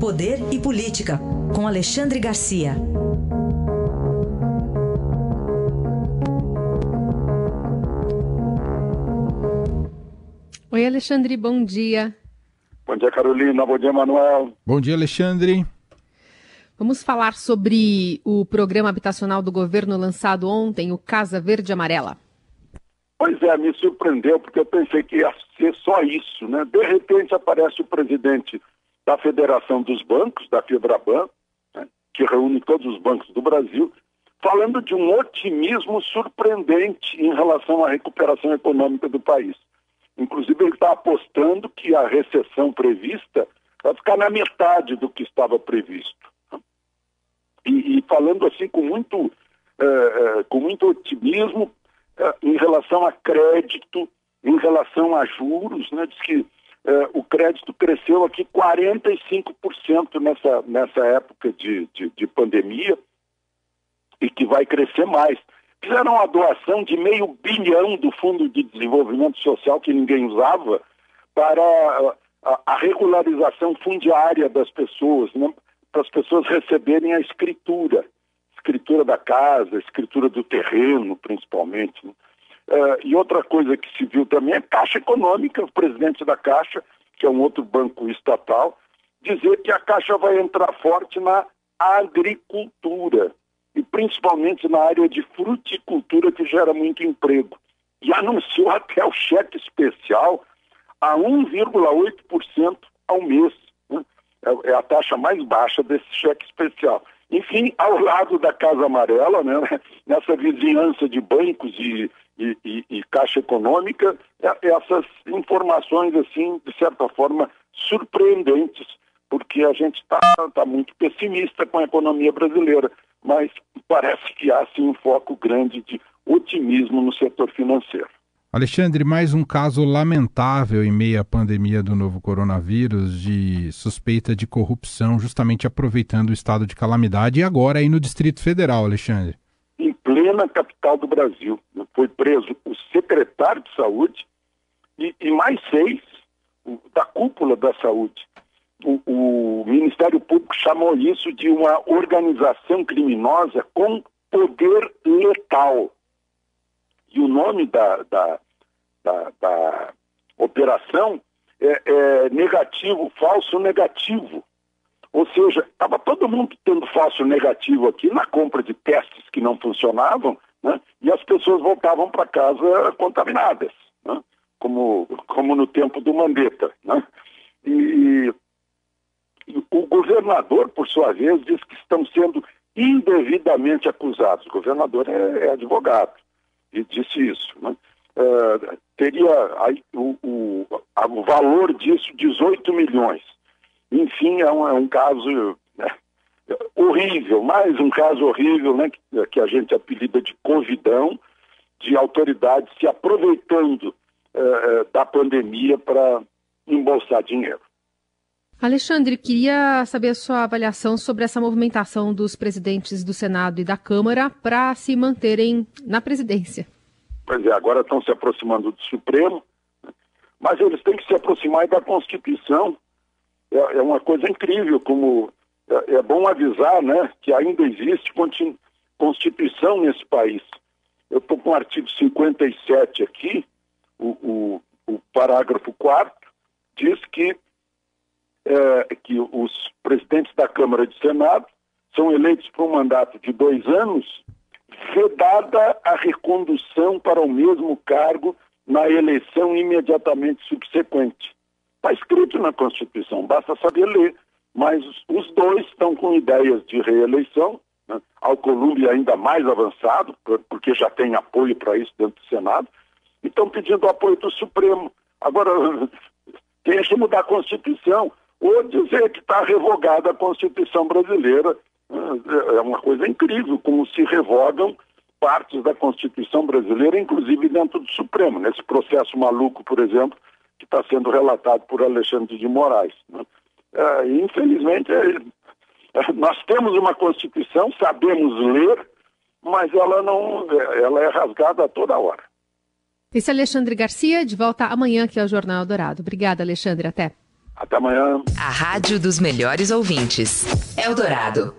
Poder e Política, com Alexandre Garcia. Oi, Alexandre, bom dia. Bom dia, Carolina. Bom dia, Manuel. Bom dia, Alexandre. Vamos falar sobre o programa habitacional do governo lançado ontem, o Casa Verde Amarela. Pois é, me surpreendeu, porque eu pensei que ia ser só isso, né? De repente aparece o presidente da Federação dos Bancos, da Febraban, né? que reúne todos os bancos do Brasil, falando de um otimismo surpreendente em relação à recuperação econômica do país. Inclusive, ele está apostando que a recessão prevista vai ficar na metade do que estava previsto. E, e falando assim com muito, é, é, com muito otimismo, é, em relação a crédito, em relação a juros, né? Diz que é, o crédito cresceu aqui 45% nessa, nessa época de, de, de, pandemia e que vai crescer mais. Fizeram uma doação de meio bilhão do Fundo de Desenvolvimento Social que ninguém usava para a, a regularização fundiária das pessoas, né? para as pessoas receberem a escritura escritura da casa, escritura do terreno, principalmente. Né? Uh, e outra coisa que se viu também é Caixa Econômica, o presidente da Caixa, que é um outro banco estatal, dizer que a Caixa vai entrar forte na agricultura, e principalmente na área de fruticultura, que gera muito emprego. E anunciou até o cheque especial a 1,8% ao mês. Né? É, é a taxa mais baixa desse cheque especial. Enfim, ao lado da Casa Amarela, né, nessa vizinhança de bancos e, e, e, e Caixa Econômica, é, essas informações, assim, de certa forma, surpreendentes, porque a gente está tá muito pessimista com a economia brasileira, mas parece que há, sim, um foco grande de otimismo no setor financeiro. Alexandre, mais um caso lamentável em meio à pandemia do novo coronavírus de suspeita de corrupção, justamente aproveitando o estado de calamidade e agora aí no Distrito Federal, Alexandre. Plena capital do Brasil, foi preso o secretário de saúde e, e mais seis da cúpula da saúde. O, o Ministério Público chamou isso de uma organização criminosa com poder letal e o nome da, da, da, da operação é, é, negativo, falso negativo. Ou seja, estava todo mundo tendo falso negativo aqui na compra de testes que não funcionavam, né? e as pessoas voltavam para casa contaminadas, né? como, como no tempo do Mandetta. Né? E, e o governador, por sua vez, diz que estão sendo indevidamente acusados. O governador é, é advogado e disse isso. Né? Uh, teria aí, o, o, o, valor disso 18 milhões. Enfim, é um, é um caso né, horrível, mais um caso horrível, né, que, que, a gente apelida de covidão, de autoridades se aproveitando uh, da pandemia para embolsar dinheiro. Alexandre, queria saber a sua avaliação sobre essa movimentação dos presidentes do Senado e da Câmara para se manterem na presidência. Pois é, agora estão se aproximando do Supremo, né? mas eles têm que se aproximar da Constituição. É, é uma coisa incrível, como é, é, bom avisar né, que ainda existe Constituição nesse país. Eu estou com o artigo 57 aqui, o, o, o parágrafo 4 diz que é, que os presidentes da Câmara e do Senado são eleitos por um mandato de dois anos, vedada a recondução para o mesmo cargo na eleição imediatamente subsequente. Está escrito na Constituição, basta saber ler. Mas os dois estão com ideias de reeleição, né? Alcolumbre ainda mais avançado, porque já tem apoio para isso dentro do Senado, e estão pedindo apoio do Supremo. Agora, que mudar a Constituição ou dizer que está revogada a Constituição brasileira. É, é uma coisa incrível como se revogam partes da Constituição brasileira, inclusive dentro do Supremo, nesse processo maluco, por exemplo, está sendo relatado por Alexandre de Moraes. Né? É, infelizmente, é, é, nós temos uma Constituição, sabemos ler, mas ela não, ela é rasgada a toda hora. Esse é Alexandre Garcia, de volta amanhã aqui ao Jornal Dourado. Obrigada, Alexandre. Até. Até amanhã. A Rádio dos Melhores Ouvintes. Eldorado.